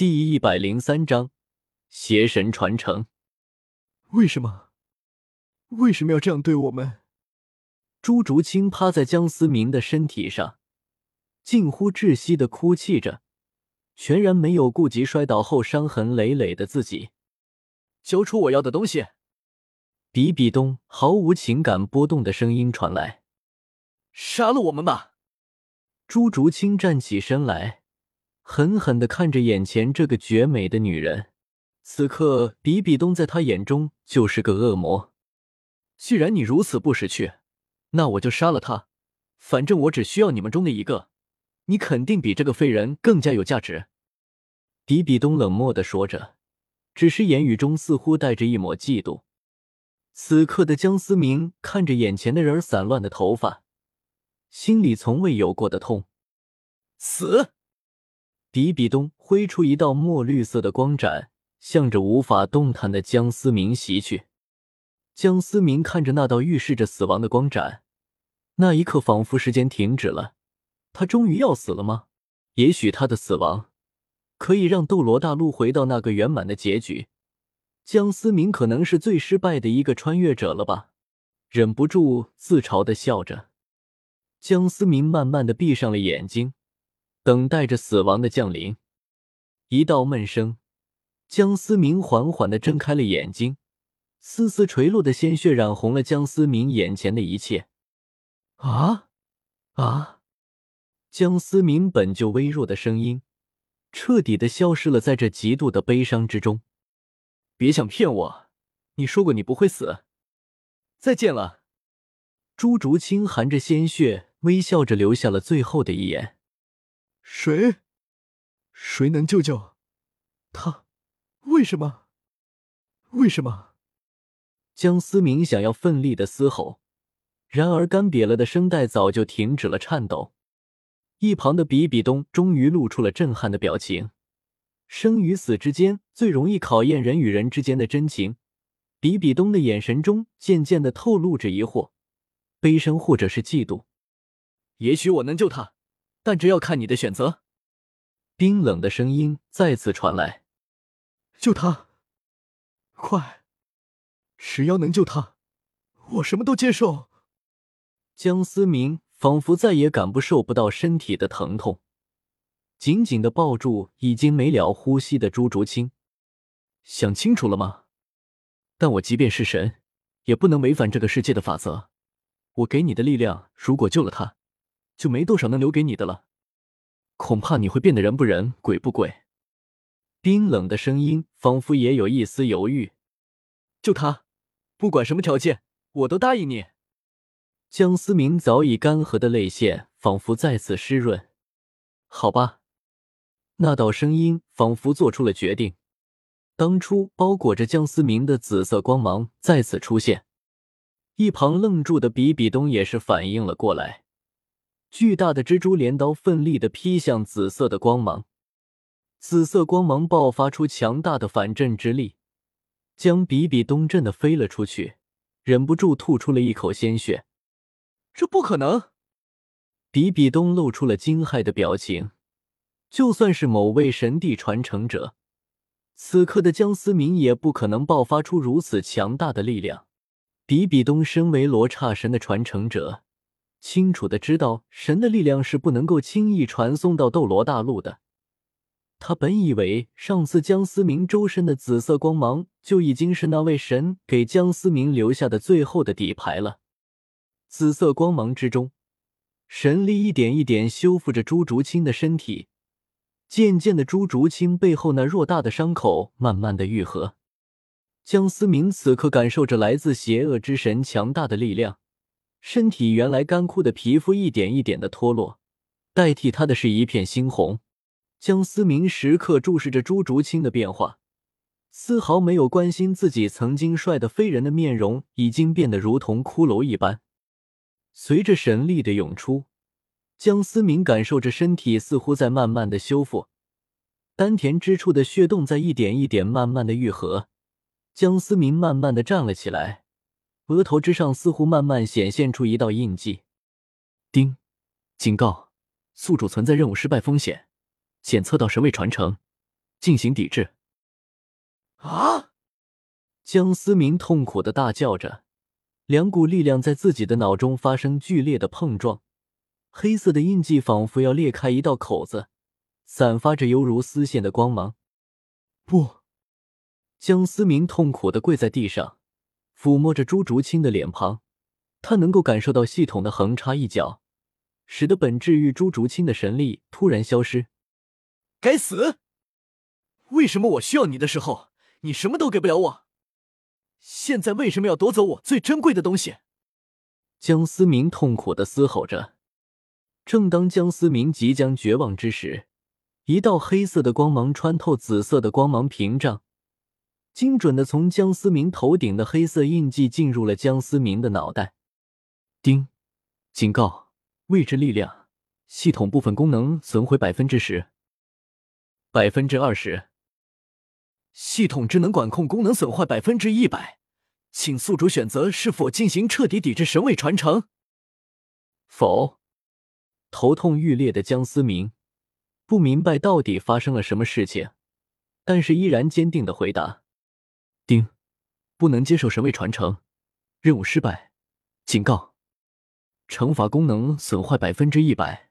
第一百零三章邪神传承。为什么？为什么要这样对我们？朱竹清趴在江思明的身体上，近乎窒息的哭泣着，全然没有顾及摔倒后伤痕累累的自己。交出我要的东西！比比东毫无情感波动的声音传来：“杀了我们吧！”朱竹清站起身来。狠狠的看着眼前这个绝美的女人，此刻比比东在他眼中就是个恶魔。既然你如此不识趣，那我就杀了他。反正我只需要你们中的一个，你肯定比这个废人更加有价值。比比东冷漠的说着，只是言语中似乎带着一抹嫉妒。此刻的江思明看着眼前的人散乱的头发，心里从未有过的痛。死！比比东挥出一道墨绿色的光斩，向着无法动弹的江思明袭去。江思明看着那道预示着死亡的光斩，那一刻仿佛时间停止了。他终于要死了吗？也许他的死亡可以让斗罗大陆回到那个圆满的结局。江思明可能是最失败的一个穿越者了吧？忍不住自嘲的笑着。江思明慢慢的闭上了眼睛。等待着死亡的降临，一道闷声，江思明缓缓的睁开了眼睛，丝丝垂落的鲜血染红了江思明眼前的一切。啊啊！江思明本就微弱的声音，彻底的消失了在这极度的悲伤之中。别想骗我，你说过你不会死。再见了。朱竹清含着鲜血，微笑着留下了最后的一眼。谁？谁能救救他？为什么？为什么？江思明想要奋力的嘶吼，然而干瘪了的声带早就停止了颤抖。一旁的比比东终于露出了震撼的表情。生与死之间最容易考验人与人之间的真情。比比东的眼神中渐渐的透露着疑惑、悲伤，或者是嫉妒。也许我能救他。但这要看你的选择。冰冷的声音再次传来：“救他，快！只要能救他，我什么都接受。”江思明仿佛再也感不受不到身体的疼痛，紧紧的抱住已经没了呼吸的朱竹清。想清楚了吗？但我即便是神，也不能违反这个世界的法则。我给你的力量，如果救了他。就没多少能留给你的了，恐怕你会变得人不人鬼不鬼。冰冷的声音仿佛也有一丝犹豫。就他，不管什么条件，我都答应你。江思明早已干涸的泪腺仿佛再次湿润。好吧，那道声音仿佛做出了决定。当初包裹着江思明的紫色光芒再次出现，一旁愣住的比比东也是反应了过来。巨大的蜘蛛镰刀奋力的劈向紫色的光芒，紫色光芒爆发出强大的反震之力，将比比东震的飞了出去，忍不住吐出了一口鲜血。这不可能！比比东露出了惊骇的表情。就算是某位神帝传承者，此刻的江思明也不可能爆发出如此强大的力量。比比东身为罗刹神的传承者。清楚的知道，神的力量是不能够轻易传送到斗罗大陆的。他本以为上次江思明周身的紫色光芒就已经是那位神给江思明留下的最后的底牌了。紫色光芒之中，神力一点一点修复着朱竹清的身体。渐渐的，朱竹清背后那偌大的伤口慢慢的愈合。江思明此刻感受着来自邪恶之神强大的力量。身体原来干枯的皮肤一点一点的脱落，代替他的是一片猩红。江思明时刻注视着朱竹清的变化，丝毫没有关心自己曾经帅的飞人的面容已经变得如同骷髅一般。随着神力的涌出，江思明感受着身体似乎在慢慢的修复，丹田之处的血洞在一点一点慢慢的愈合。江思明慢慢的站了起来。额头之上似乎慢慢显现出一道印记，叮，警告：宿主存在任务失败风险，检测到神位传承，进行抵制。啊！江思明痛苦的大叫着，两股力量在自己的脑中发生剧烈的碰撞，黑色的印记仿佛要裂开一道口子，散发着犹如丝线的光芒。不！江思明痛苦的跪在地上，抚摸着朱竹清的脸庞，他能够感受到系统的横插一脚，使得本治愈朱竹清的神力突然消失。该死！为什么我需要你的时候，你什么都给不了我？现在为什么要夺走我最珍贵的东西？江思明痛苦的嘶吼着。正当江思明即将绝望之时，一道黑色的光芒穿透紫色的光芒屏障。精准的从江思明头顶的黑色印记进入了江思明的脑袋。叮！警告：未知力量系统部分功能损毁百分之十、百分之二十。系统智能管控功能损坏百分之一百，请宿主选择是否进行彻底抵制神位传承。否。头痛欲裂的江思明不明白到底发生了什么事情，但是依然坚定的回答。丁，不能接受神位传承，任务失败，警告，惩罚功能损坏百分之一百，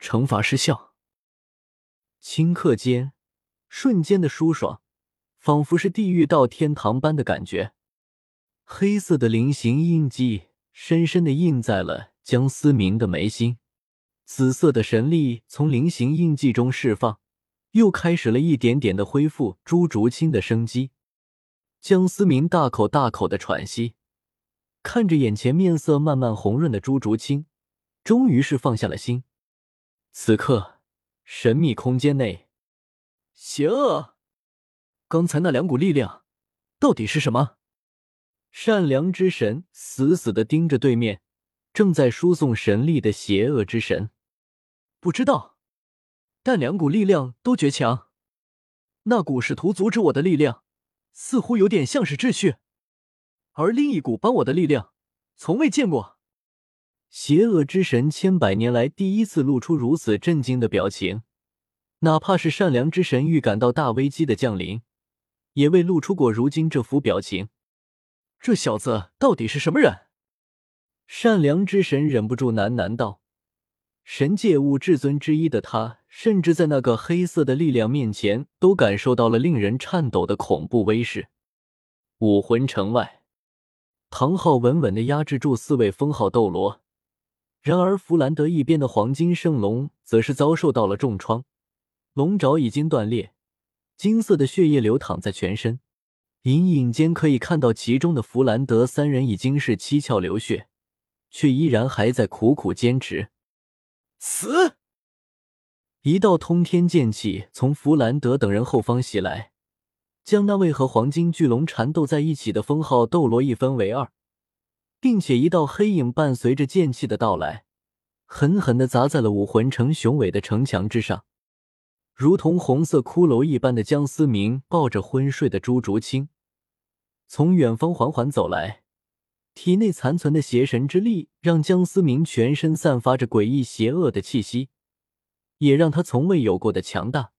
惩罚失效。顷刻间，瞬间的舒爽，仿佛是地狱到天堂般的感觉。黑色的菱形印记深深的印在了江思明的眉心，紫色的神力从菱形印记中释放，又开始了一点点的恢复朱竹清的生机。江思明大口大口的喘息，看着眼前面色慢慢红润的朱竹清，终于是放下了心。此刻，神秘空间内，邪恶，刚才那两股力量到底是什么？善良之神死死的盯着对面正在输送神力的邪恶之神，不知道，但两股力量都绝强，那股试图阻止我的力量。似乎有点像是秩序，而另一股帮我的力量，从未见过。邪恶之神千百年来第一次露出如此震惊的表情，哪怕是善良之神预感到大危机的降临，也未露出过如今这副表情。这小子到底是什么人？善良之神忍不住喃喃道：“神界五至尊之一的他。”甚至在那个黑色的力量面前，都感受到了令人颤抖的恐怖威势。武魂城外，唐昊稳稳的压制住四位封号斗罗。然而，弗兰德一边的黄金圣龙则是遭受到了重创，龙爪已经断裂，金色的血液流淌在全身，隐隐间可以看到其中的弗兰德三人已经是七窍流血，却依然还在苦苦坚持。死！一道通天剑气从弗兰德等人后方袭来，将那位和黄金巨龙缠斗在一起的封号斗罗一分为二，并且一道黑影伴随着剑气的到来，狠狠地砸在了武魂城雄伟的城墙之上。如同红色骷髅一般的江思明抱着昏睡的朱竹清，从远方缓缓走来，体内残存的邪神之力让江思明全身散发着诡异邪恶的气息。也让他从未有过的强大。